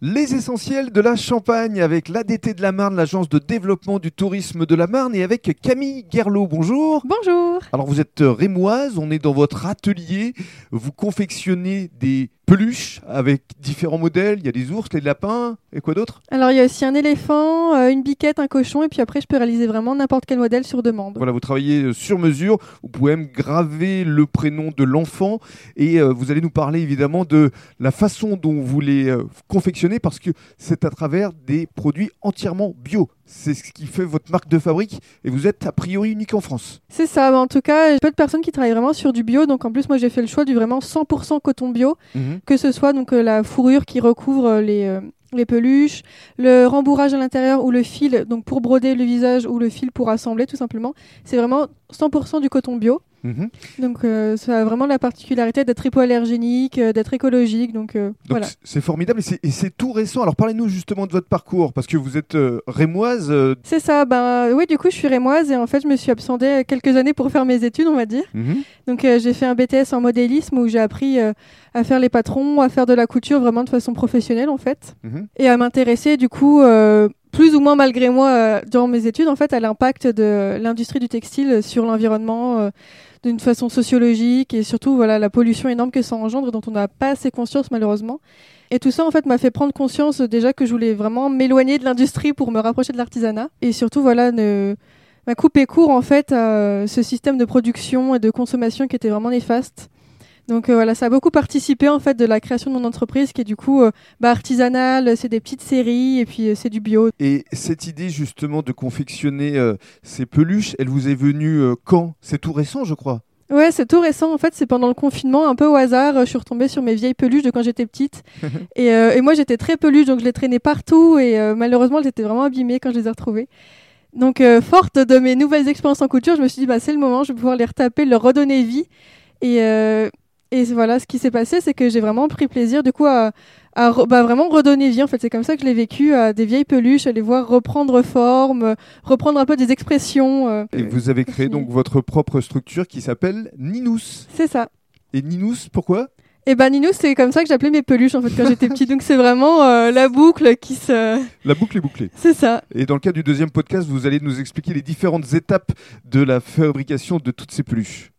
Les essentiels de la Champagne avec l'ADT de la Marne, l'agence de développement du tourisme de la Marne, et avec Camille Guerlot. Bonjour. Bonjour. Alors vous êtes rémoise, on est dans votre atelier, vous confectionnez des peluches avec différents modèles, il y a des ours, des lapins et quoi d'autre? Alors il y a aussi un éléphant, euh, une biquette, un cochon, et puis après je peux réaliser vraiment n'importe quel modèle sur demande. Voilà, vous travaillez euh, sur mesure, vous pouvez même graver le prénom de l'enfant. Et euh, vous allez nous parler évidemment de la façon dont vous les euh, confectionnez parce que c'est à travers des produits entièrement bio. C'est ce qui fait votre marque de fabrique. Et vous êtes a priori unique en France. C'est ça, en tout cas, peu de personnes qui travaillent vraiment sur du bio, donc en plus moi j'ai fait le choix du vraiment 100% coton bio, que ce soit donc euh, la fourrure qui recouvre euh, les, euh, les peluches, le rembourrage à l'intérieur ou le fil donc pour broder le visage ou le fil pour assembler tout simplement. C'est vraiment 100% du coton bio. Mhm. Donc euh, ça a vraiment la particularité d'être hypoallergénique, euh, d'être écologique. Donc, euh, Donc voilà. c'est formidable et c'est- tout récent. Alors parlez-nous justement de votre parcours parce que vous êtes rémoise. C'est ça, ben oui, du coup je suis rémoise et en fait je me suis absentée quelques années pour faire mes études, on va dire. mhm. Donc j'ai fait un BTS en modélisme où j'ai appris à faire les patrons, à faire de la couture vraiment de façon professionnelle en fait. Mhm. Et à m'intéresser du coup, plus ou moins malgré moi, euh, durant mes études, en fait, à l'impact de l'industrie du textile sur l'environnement. euh, d'une façon sociologique et surtout voilà la pollution énorme que ça engendre dont on n'a pas assez conscience malheureusement. Et tout ça en fait m'a fait prendre conscience déjà que je voulais vraiment m'éloigner de l'industrie pour me rapprocher de l'artisanat et surtout voilà ne m'a coupé court en fait à ce système de production et de consommation qui était vraiment néfaste. Donc euh, voilà, ça a beaucoup participé en fait de la création de mon entreprise qui est du coup euh, bah, artisanale, c'est des petites séries et puis euh, c'est du bio. Et cette idée justement de confectionner euh, ces peluches, elle vous est venue euh, quand? C'est tout récent, je crois. Ouais, c'est tout récent. En fait, c'est pendant le confinement, un peu au hasard. euh, Je suis retombée sur mes vieilles peluches de quand j'étais petite. et, euh, et moi, j'étais très peluche, donc je les traînais partout. Et euh, malheureusement, elles étaient vraiment abîmées quand je les ai retrouvées. Donc, euh, forte de mes nouvelles expériences en couture, je me suis dit, bah, c'est le moment, je vais pouvoir les retaper, leur redonner vie. Et, euh, et voilà, ce qui s'est passé, c'est que j'ai vraiment pris plaisir, du coup, à, à re- bah, vraiment redonner vie. En fait, c'est comme ça que je l'ai vécu, à des vieilles peluches, à les voir reprendre forme, reprendre un peu des expressions. euh. Et vous avez créé donc votre propre structure qui s'appelle Ninous. C'est ça. Et Ninous, pourquoi? Et ben Ninou, c'est comme ça que j'appelais mes peluches en fait quand j'étais petite. Donc c'est vraiment euh, la boucle qui se. La boucle est bouclée. C'est ça. Et dans le cadre du deuxième podcast, vous allez nous expliquer les différentes étapes de la fabrication de toutes ces peluches.